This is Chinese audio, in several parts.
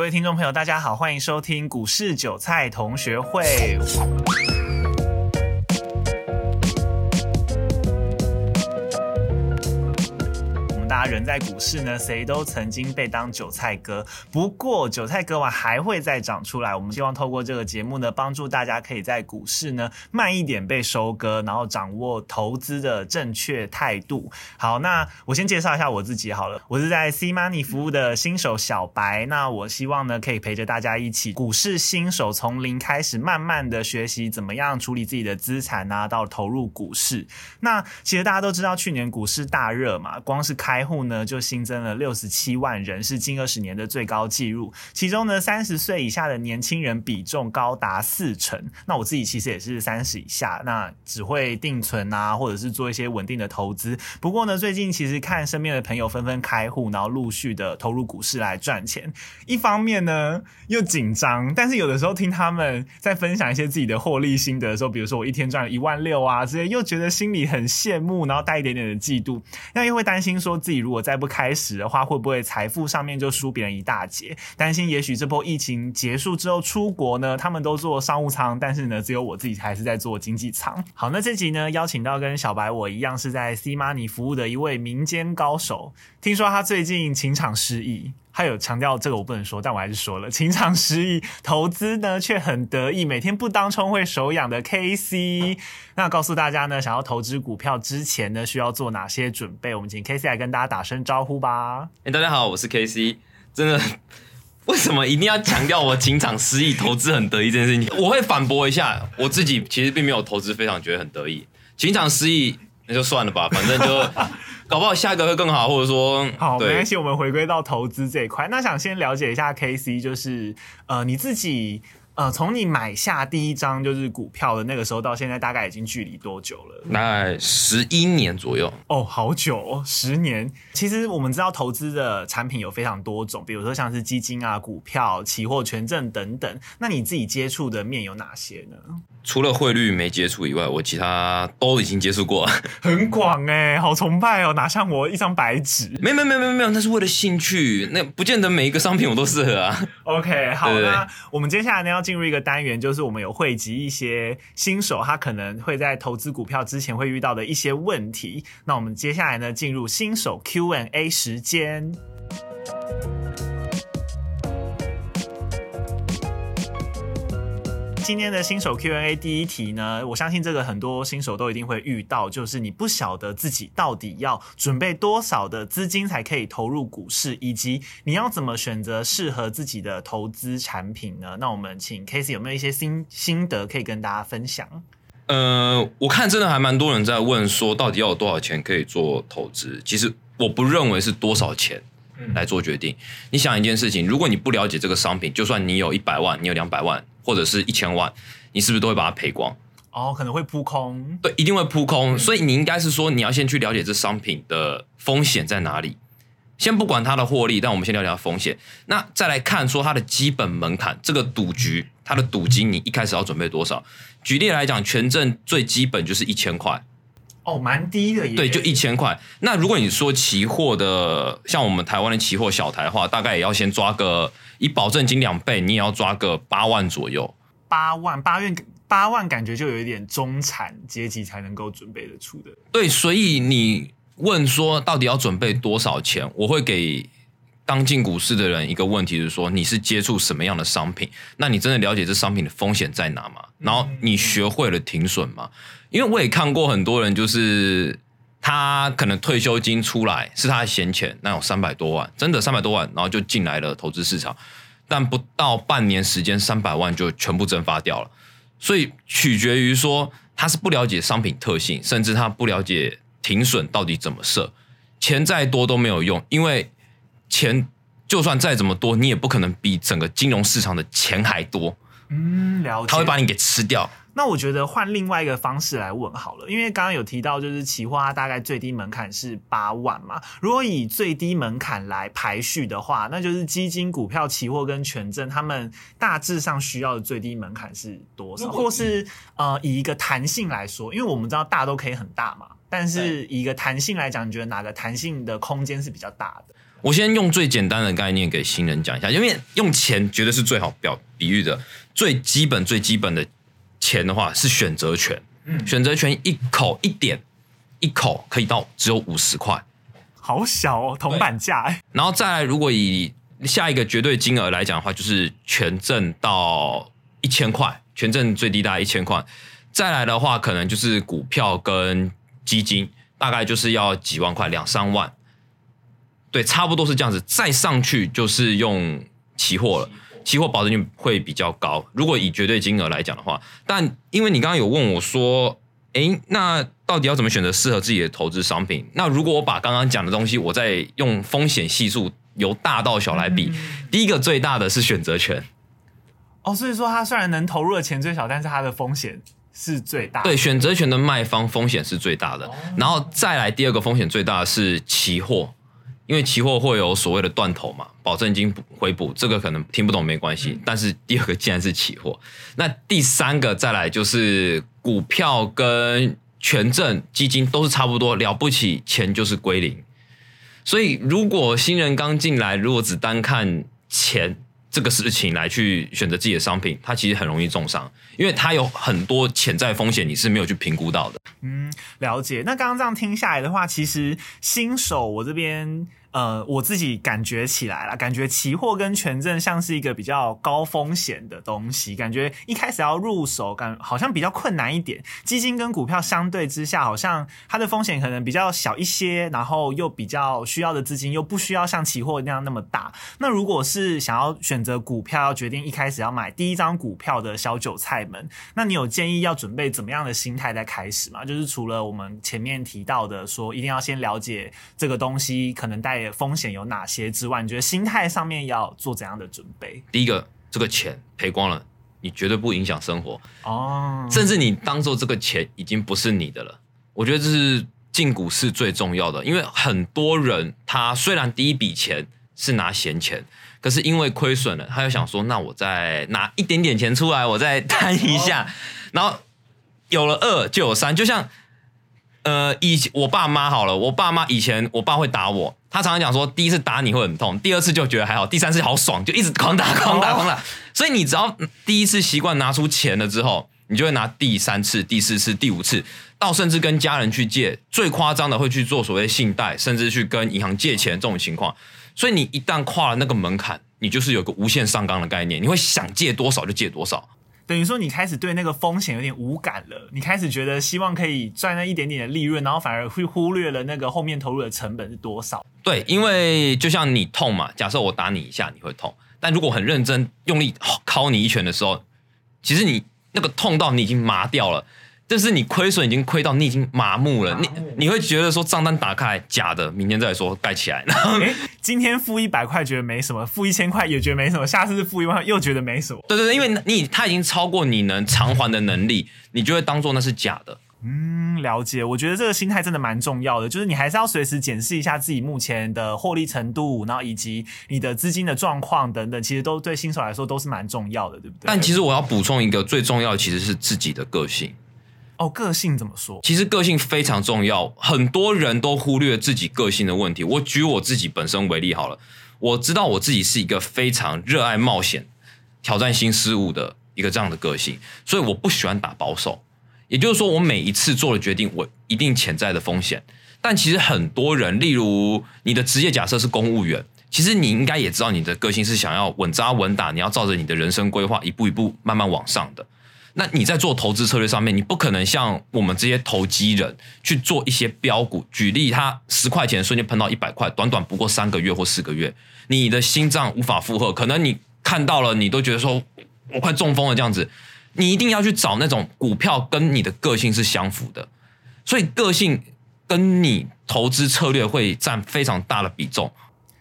各位听众朋友，大家好，欢迎收听股市韭菜同学会。人在股市呢，谁都曾经被当韭菜割。不过韭菜割完还会再长出来。我们希望透过这个节目呢，帮助大家可以在股市呢慢一点被收割，然后掌握投资的正确态度。好，那我先介绍一下我自己好了。我是在 C Money 服务的新手小白。那我希望呢，可以陪着大家一起，股市新手从零开始，慢慢的学习怎么样处理自己的资产啊，到投入股市。那其实大家都知道，去年股市大热嘛，光是开户呢就新增了六十七万人，是近二十年的最高纪录。其中呢，三十岁以下的年轻人比重高达四成。那我自己其实也是三十以下，那只会定存啊，或者是做一些稳定的投资。不过呢，最近其实看身边的朋友纷纷开户，然后陆续的投入股市来赚钱。一方面呢又紧张，但是有的时候听他们在分享一些自己的获利心得的时候，比如说我一天赚了一万六啊，这些又觉得心里很羡慕，然后带一点点的嫉妒，那又会担心说自己。如果再不开始的话，会不会财富上面就输别人一大截？担心也许这波疫情结束之后出国呢，他们都做商务舱，但是呢，只有我自己还是在做经济舱。好，那这集呢，邀请到跟小白我一样是在 C Money 服务的一位民间高手，听说他最近情场失意。他有强调这个我不能说，但我还是说了，情场失意，投资呢却很得意，每天不当冲会手痒的 K C。那告诉大家呢，想要投资股票之前呢，需要做哪些准备？我们请 K C 来跟大家打声招呼吧。哎，大家好，我是 K C。真的，为什么一定要强调我情场失意，投资很得意这件事情？我会反驳一下，我自己其实并没有投资非常觉得很得意，情场失意那就算了吧，反正就。搞不好下一个会更好，或者说好，没关系。我们回归到投资这一块，那想先了解一下 K C，就是呃，你自己呃，从你买下第一张就是股票的那个时候到现在，大概已经距离多久了？大概十一年左右。哦，好久，哦，十年。其实我们知道投资的产品有非常多种，比如说像是基金啊、股票、期货、权证等等。那你自己接触的面有哪些呢？除了汇率没接触以外，我其他都已经接触过，很广哎，好崇拜哦，哪像我一张白纸？没有没有没有没有，那是为了兴趣，那不见得每一个商品我都适合啊。OK，好，那我们接下来呢要进入一个单元，就是我们有汇集一些新手他可能会在投资股票之前会遇到的一些问题。那我们接下来呢进入新手 Q&A 时间。今天的新手 Q&A 第一题呢，我相信这个很多新手都一定会遇到，就是你不晓得自己到底要准备多少的资金才可以投入股市，以及你要怎么选择适合自己的投资产品呢？那我们请 Casey 有没有一些心心得可以跟大家分享？呃，我看真的还蛮多人在问说，到底要有多少钱可以做投资？其实我不认为是多少钱来做决定。你想一件事情，如果你不了解这个商品，就算你有一百万，你有两百万。或者是一千万，你是不是都会把它赔光？哦，可能会扑空。对，一定会扑空。所以你应该是说，你要先去了解这商品的风险在哪里。先不管它的获利，但我们先了解它风险。那再来看说它的基本门槛，这个赌局它的赌金，你一开始要准备多少？举例来讲，权证最基本就是一千块。哦，蛮低的。对，就一千块。那如果你说期货的，像我们台湾的期货小台的话，大概也要先抓个。以保证金两倍，你也要抓个八万左右。八万，八万，八万，感觉就有一点中产阶级才能够准备得出的。对，所以你问说到底要准备多少钱？我会给刚进股市的人一个问题，是说你是接触什么样的商品？那你真的了解这商品的风险在哪吗？然后你学会了停损吗？因为我也看过很多人，就是他可能退休金出来是他的闲钱，那有三百多万，真的三百多万，然后就进来了投资市场。但不到半年时间，三百万就全部蒸发掉了。所以取决于说他是不了解商品特性，甚至他不了解停损到底怎么设。钱再多都没有用，因为钱就算再怎么多，你也不可能比整个金融市场的钱还多。嗯，了解。他会把你给吃掉。那我觉得换另外一个方式来问好了，因为刚刚有提到就是期货大概最低门槛是八万嘛。如果以最低门槛来排序的话，那就是基金、股票、期货跟权证，他们大致上需要的最低门槛是多少？或是呃，以一个弹性来说，因为我们知道大都可以很大嘛，但是以一个弹性来讲，你觉得哪个弹性的空间是比较大的？我先用最简单的概念给新人讲一下，因为用钱绝对是最好表比喻的，最基本最基本的钱的话是选择权，嗯。选择权一口一点一口可以到只有五十块，好小哦，铜板价。哎，然后再来如果以下一个绝对金额来讲的话，就是权证到一千块，权证最低大概一千块，再来的话可能就是股票跟基金，大概就是要几万块，两三万。对，差不多是这样子。再上去就是用期货了，期货保证金会比较高。如果以绝对金额来讲的话，但因为你刚刚有问我说，诶，那到底要怎么选择适合自己的投资商品？那如果我把刚刚讲的东西，我再用风险系数由大到小来比，第一个最大的是选择权，哦，所以说它虽然能投入的钱最小，但是它的风险是最大。对，选择权的卖方风险是最大的，然后再来第二个风险最大的是期货。因为期货会有所谓的断头嘛，保证金补回补，这个可能听不懂没关系。但是第二个既然是期货，那第三个再来就是股票跟权证基金都是差不多，了不起钱就是归零。所以如果新人刚进来，如果只单看钱这个事情来去选择自己的商品，他其实很容易重伤，因为他有很多潜在风险你是没有去评估到的。嗯，了解。那刚刚这样听下来的话，其实新手我这边。呃，我自己感觉起来了，感觉期货跟权证像是一个比较高风险的东西，感觉一开始要入手，感好像比较困难一点。基金跟股票相对之下，好像它的风险可能比较小一些，然后又比较需要的资金又不需要像期货那样那么大。那如果是想要选择股票，要决定一开始要买第一张股票的小韭菜们，那你有建议要准备怎么样的心态在开始吗？就是除了我们前面提到的说，一定要先了解这个东西可能带风险有哪些之外，你觉得心态上面要做怎样的准备？第一个，这个钱赔光了，你绝对不影响生活哦，甚至你当做这个钱已经不是你的了。我觉得这是进股市最重要的，因为很多人他虽然第一笔钱是拿闲钱，可是因为亏损了，他就想说，那我再拿一点点钱出来，我再摊一下，然后有了二就有三，就像。呃，以我爸妈好了，我爸妈以前我爸会打我，他常常讲说，第一次打你会很痛，第二次就觉得还好，第三次好爽，就一直狂打狂打狂打。所以你只要第一次习惯拿出钱了之后，你就会拿第三次、第四次、第五次，到甚至跟家人去借，最夸张的会去做所谓信贷，甚至去跟银行借钱这种情况。所以你一旦跨了那个门槛，你就是有个无限上纲的概念，你会想借多少就借多少。等于说你开始对那个风险有点无感了，你开始觉得希望可以赚那一点点的利润，然后反而会忽略了那个后面投入的成本是多少。对，因为就像你痛嘛，假设我打你一下你会痛，但如果很认真用力敲你一拳的时候，其实你那个痛到你已经麻掉了。但是你亏损已经亏到你已经麻木了，你你会觉得说账单打开假的，明天再说盖起来。然后哎，今天付一百块觉得没什么，付一千块也觉得没什么，下次付一万又觉得没什么。对对对，因为你他已经超过你能偿还的能力，你就会当做那是假的。嗯，了解。我觉得这个心态真的蛮重要的，就是你还是要随时检视一下自己目前的获利程度，然后以及你的资金的状况等等，其实都对新手来说都是蛮重要的，对不对？但其实我要补充一个最重要的，其实是自己的个性。哦，个性怎么说？其实个性非常重要，很多人都忽略自己个性的问题。我举我自己本身为例好了，我知道我自己是一个非常热爱冒险、挑战新事物的一个这样的个性，所以我不喜欢打保守。也就是说，我每一次做的决定，我一定潜在的风险。但其实很多人，例如你的职业假设是公务员，其实你应该也知道，你的个性是想要稳扎稳打，你要照着你的人生规划一步一步慢慢往上的。那你在做投资策略上面，你不可能像我们这些投机人去做一些标股。举例，它十块钱瞬间喷到一百块，短短不过三个月或四个月，你的心脏无法负荷，可能你看到了，你都觉得说我快中风了这样子。你一定要去找那种股票跟你的个性是相符的，所以个性跟你投资策略会占非常大的比重。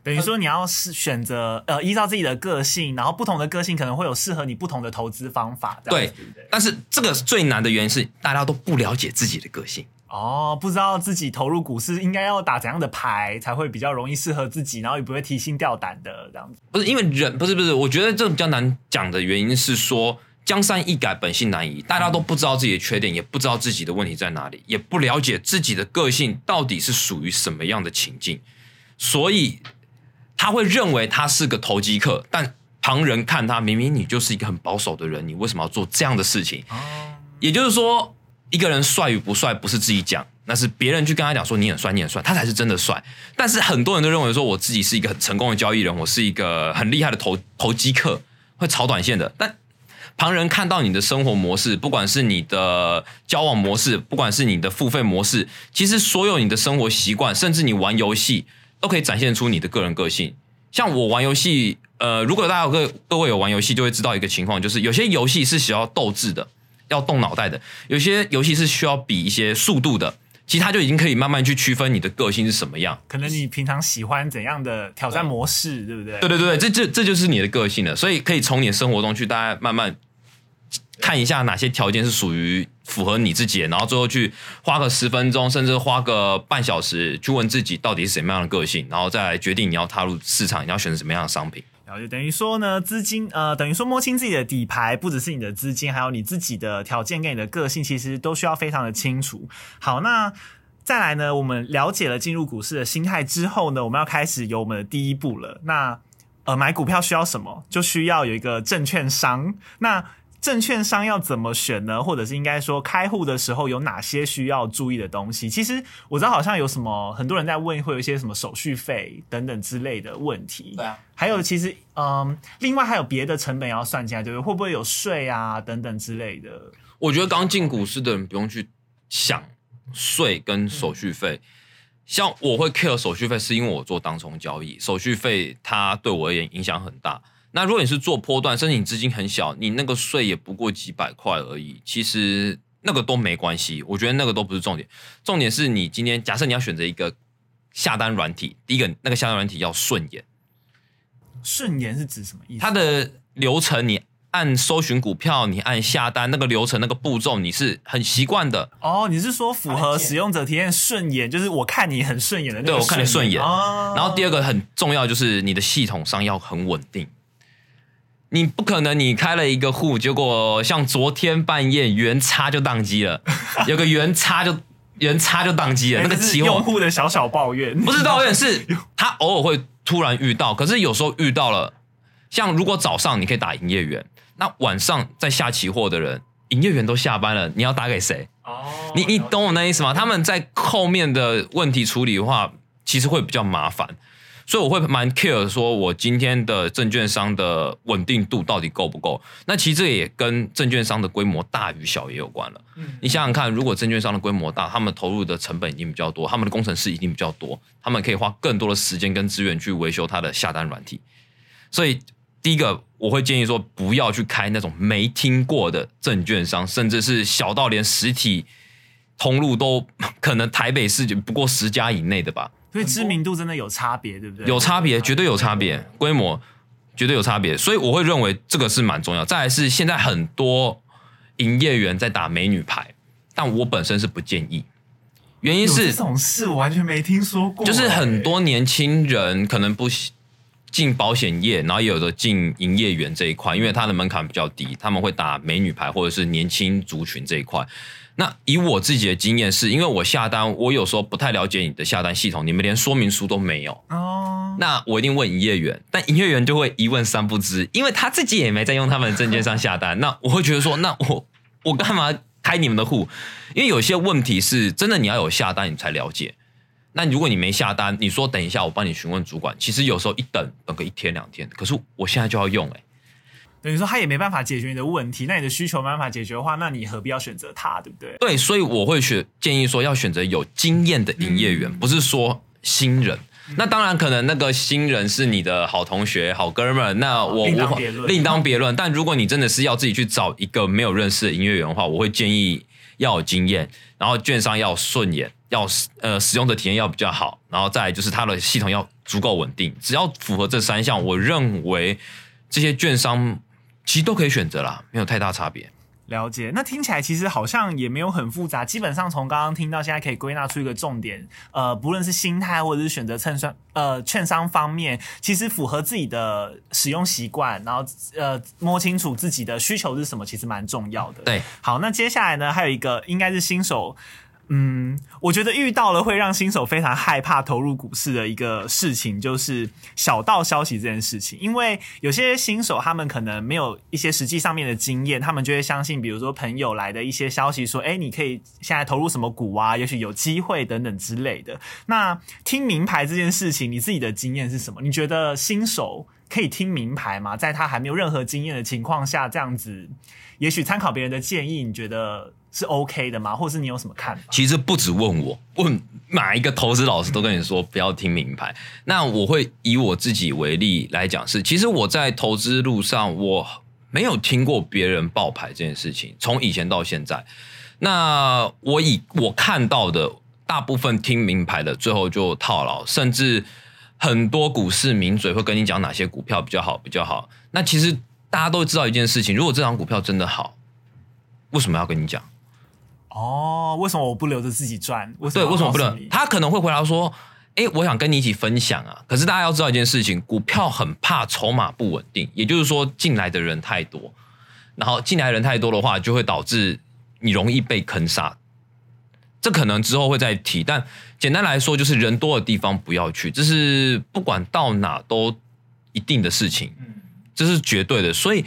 等于说你要是选择呃依照自己的个性，然后不同的个性可能会有适合你不同的投资方法。对对不对？但是这个最难的原因是大家都不了解自己的个性。哦，不知道自己投入股市应该要打怎样的牌才会比较容易适合自己，然后也不会提心吊胆的这样子。不是因为人不是不是，我觉得这比较难讲的原因是说江山易改，本性难移。大家都不知道自己的缺点，也不知道自己的问题在哪里，也不了解自己的个性到底是属于什么样的情境，所以他会认为他是个投机客，但旁人看他，明明你就是一个很保守的人，你为什么要做这样的事情？哦，也就是说，一个人帅与不帅不是自己讲，那是别人去跟他讲说你很帅，你很帅，他才是真的帅。但是很多人都认为说我自己是一个很成功的交易人，我是一个很厉害的投投机客，会炒短线的。但旁人看到你的生活模式，不管是你的交往模式，不管是你的付费模式，其实所有你的生活习惯，甚至你玩游戏，都可以展现出你的个人个性。像我玩游戏，呃，如果大家有各各位有玩游戏，就会知道一个情况，就是有些游戏是需要斗志的，要动脑袋的；有些游戏是需要比一些速度的。其实它就已经可以慢慢去区分你的个性是什么样。可能你平常喜欢怎样的挑战模式，对不对？对对对，这这这就是你的个性了。所以可以从你的生活中去，大家慢慢看一下哪些条件是属于符合你自己的，然后最后去花个十分钟，甚至花个半小时去问自己到底是什么样的个性，然后再来决定你要踏入市场，你要选择什么样的商品。然后就等于说呢，资金呃，等于说摸清自己的底牌，不只是你的资金，还有你自己的条件跟你的个性，其实都需要非常的清楚。好，那再来呢，我们了解了进入股市的心态之后呢，我们要开始有我们的第一步了。那呃，买股票需要什么？就需要有一个证券商。那证券商要怎么选呢？或者是应该说开户的时候有哪些需要注意的东西？其实我知道好像有什么很多人在问，会有一些什么手续费等等之类的问题。对啊，还有其实嗯，另外还有别的成本要算进来，就是会不会有税啊等等之类的。我觉得刚进股市的人不用去想税跟手续费。像我会 care 手续费，是因为我做当冲交易，手续费它对我而言影响很大。那如果你是做波段，甚至你资金很小，你那个税也不过几百块而已，其实那个都没关系。我觉得那个都不是重点，重点是你今天假设你要选择一个下单软体，第一个那个下单软体要顺眼，顺延是指什么意思？它的流程你按搜寻股票，你按下单那个流程那个步骤你是很习惯的。哦，你是说符合使用者体验顺眼，就是我看你很顺眼的那个对我看你顺眼哦然后第二个很重要就是你的系统上要很稳定，你不可能你开了一个户，结果像昨天半夜原差就宕机了，有个原差就原差就宕机了，那个这是期用户的小小抱怨，不是 抱怨，是他偶尔会突然遇到，可是有时候遇到了，像如果早上你可以打营业员，那晚上在下期货的人，营业员都下班了，你要打给谁？哦，你你懂我那意思吗？他们在后面的问题处理的话，其实会比较麻烦，所以我会蛮 care 说，我今天的证券商的稳定度到底够不够？那其实这也跟证券商的规模大与小也有关了。嗯你想想看，如果证券商的规模大，他们投入的成本一定比较多，他们的工程师一定比较多，他们可以花更多的时间跟资源去维修它的下单软体。所以第一个，我会建议说，不要去开那种没听过的证券商，甚至是小到连实体通路都可能台北市就不过十家以内的吧，所以知名度真的有差别，对不对？有差别，绝对有差别，规模绝对有差别，所以我会认为这个是蛮重要。再来是现在很多营业员在打美女牌，但我本身是不建议，原因是这种事，我完全没听说过。就是很欸多年轻人可能不喜进保险业，然后也有的进营业员这一块，因为他的门槛比较低，他们会打美女牌或者是年轻族群这一块。那以我自己的经验是，因为我下单，我有时候不太了解你的下单系统，你们连说明书都没有，哦，那我一定问营业员，但营业员就会一问三不知，因为他自己也没在用他们的证件上下单。那我会觉得说，那我我干嘛开你们的户？因为有些问题是真的你要有下单你才了解。那如果你没下单，你说等一下我帮你询问主管，其实有时候一等等个一天两天，可是我现在就要用哎、等于说他也没办法解决你的问题，那你的需求没办法解决的话，那你何必要选择他，对不对？对，所以我会选建议说要选择有经验的营业员，不是说新人。那当然，可能那个新人是你的好同学、好哥们儿，那我另无法当别论另当别论。但如果你真的是要自己去找一个没有认识的营业员的话，我会建议要有经验，然后券商要顺眼，要呃使用的体验要比较好，然后再来就是它的系统要足够稳定。只要符合这三项，我认为这些券商其实都可以选择啦，没有太大差别。了解，那听起来其实好像也没有很复杂，基本上从刚刚听到现在可以归纳出一个重点，呃，不论是心态或者是选择券商呃券商方面，其实符合自己的使用习惯，然后呃摸清楚自己的需求是什么，其实蛮重要的。对，好，那接下来呢，还有一个应该是新手嗯，我觉得遇到了会让新手非常害怕投入股市的一个事情，就是小道消息这件事情。因为有些新手他们可能没有一些实际上面的经验，他们就会相信，比如说朋友来的一些消息，说，哎，你可以现在投入什么股啊？也许有机会等等之类的。那听名牌这件事情，你自己的经验是什么？你觉得新手可以听名牌吗？在他还没有任何经验的情况下，这样子，也许参考别人的建议，你觉得？是 OK 的吗？或是你有什么看法？其实不止问我，问哪一个投资老师都跟你说不要听名牌。那我会以我自己为例来讲，是其实我在投资路上我没有听过别人爆牌这件事情，从以前到现在。那我以我看到的大部分听名牌的，最后就套牢，甚至很多股市名嘴会跟你讲哪些股票比较好，比较好。那其实大家都知道一件事情，如果这张股票真的好，为什么要跟你讲？哦，为什么我不留着自己赚？对，为什么不能？他可能会回答说：“哎，我想跟你一起分享啊。”可是大家要知道一件事情，股票很怕筹码不稳定，也就是说进来的人太多，然后进来人太多的话，就会导致你容易被坑杀。这可能之后会再提，但简单来说，就是人多的地方不要去，这是不管到哪都一定的事情，这是绝对的。所以。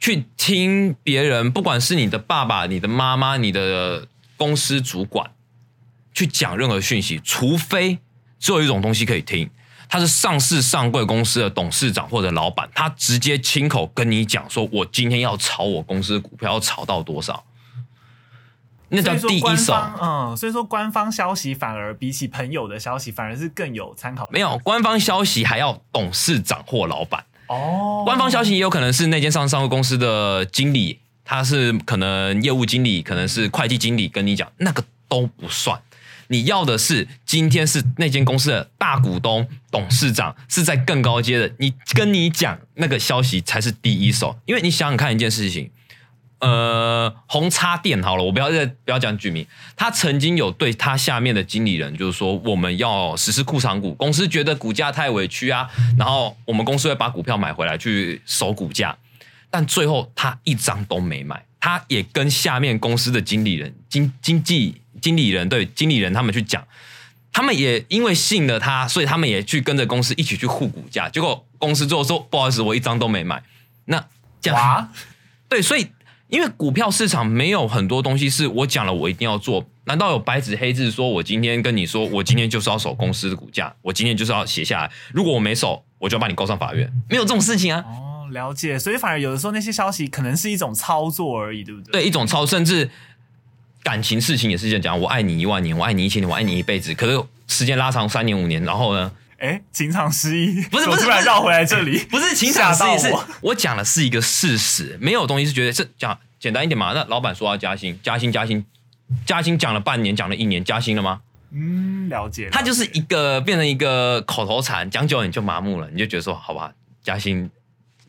去听别人，不管是你的爸爸、你的妈妈、你的公司主管，去讲任何讯息，除非只有一种东西可以听，他是上市上柜公司的董事长或者老板，他直接亲口跟你讲，说我今天要炒我公司的股票，要炒到多少，那叫第一手。嗯，所以说官方消息反而比起朋友的消息，反而是更有参考。没有官方消息还要董事长或老板。哦，官方消息也有可能是那间上市公司的经理，他是可能业务经理，可能是会计经理跟你讲，那个都不算。你要的是今天是那间公司的大股东、董事长是在更高阶的，你跟你讲那个消息才是第一手。因为你想想看一件事情。呃，红叉店好了，我不要再不要讲举名。他曾经有对他下面的经理人，就是说我们要实施库藏股，公司觉得股价太委屈啊，然后我们公司会把股票买回来去守股价，但最后他一张都没买。他也跟下面公司的经理人、经经济经理人对经理人他们去讲，他们也因为信了他，所以他们也去跟着公司一起去护股价。结果公司最后说不好意思，我一张都没买。那这样对，所以。因为股票市场没有很多东西是我讲了我一定要做，难道有白纸黑字说我今天跟你说我今天就是要守公司的股价，我今天就是要写下来，如果我没守，我就要把你告上法院，没有这种事情啊。哦，了解，所以反而有的时候那些消息可能是一种操作而已，对不对？对，一种操，甚至感情事情也是这样讲，我爱你一万年，我爱你一千年，我爱你一辈子，可是时间拉长三年五年，然后呢？哎，情场失意，不是不是突然绕回来这里，不是情场失意，是我讲的是一个事实，没有东西是觉得是讲简单一点嘛。那老板说要加薪，加薪加薪，加薪讲了半年，讲了一年，加薪了吗？嗯，了解。他就是一个变成一个口头禅，讲久了你就麻木了，你就觉得说好吧，加薪，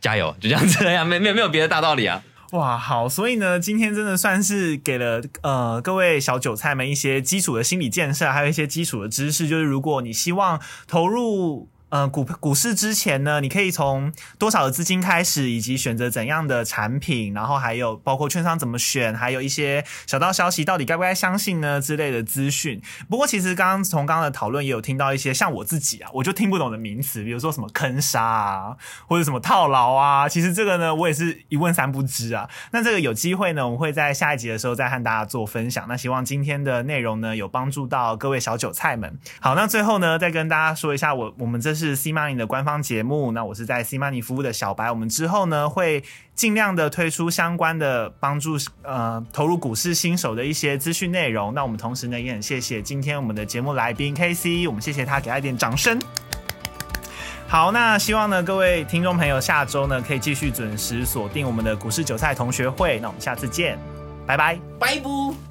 加油，就这样子呀，没没有没有别的大道理啊。哇，好，所以呢，今天真的算是给了呃各位小韭菜们一些基础的心理建设，还有一些基础的知识，就是如果你希望投入。呃，股股市之前呢，你可以从多少的资金开始，以及选择怎样的产品，然后还有包括券商怎么选，还有一些小道消息到底该不该相信呢之类的资讯。不过，其实刚刚从刚刚的讨论也有听到一些像我自己啊，我就听不懂的名词，比如说什么坑杀啊，或者什么套牢啊。其实这个呢，我也是一问三不知啊。那这个有机会呢，我们会在下一集的时候再和大家做分享。那希望今天的内容呢，有帮助到各位小韭菜们。好，那最后呢，再跟大家说一下，我我们这。是 C Money 的官方节目，那我是在 C Money 服务的小白。我们之后呢会尽量的推出相关的帮助呃投入股市新手的一些资讯内容。那我们同时呢也很谢谢今天我们的节目来宾 K C，我们谢谢他，给他一点掌声。好，那希望呢各位听众朋友下周呢可以继续准时锁定我们的股市韭菜同学会。那我们下次见，拜拜，拜不。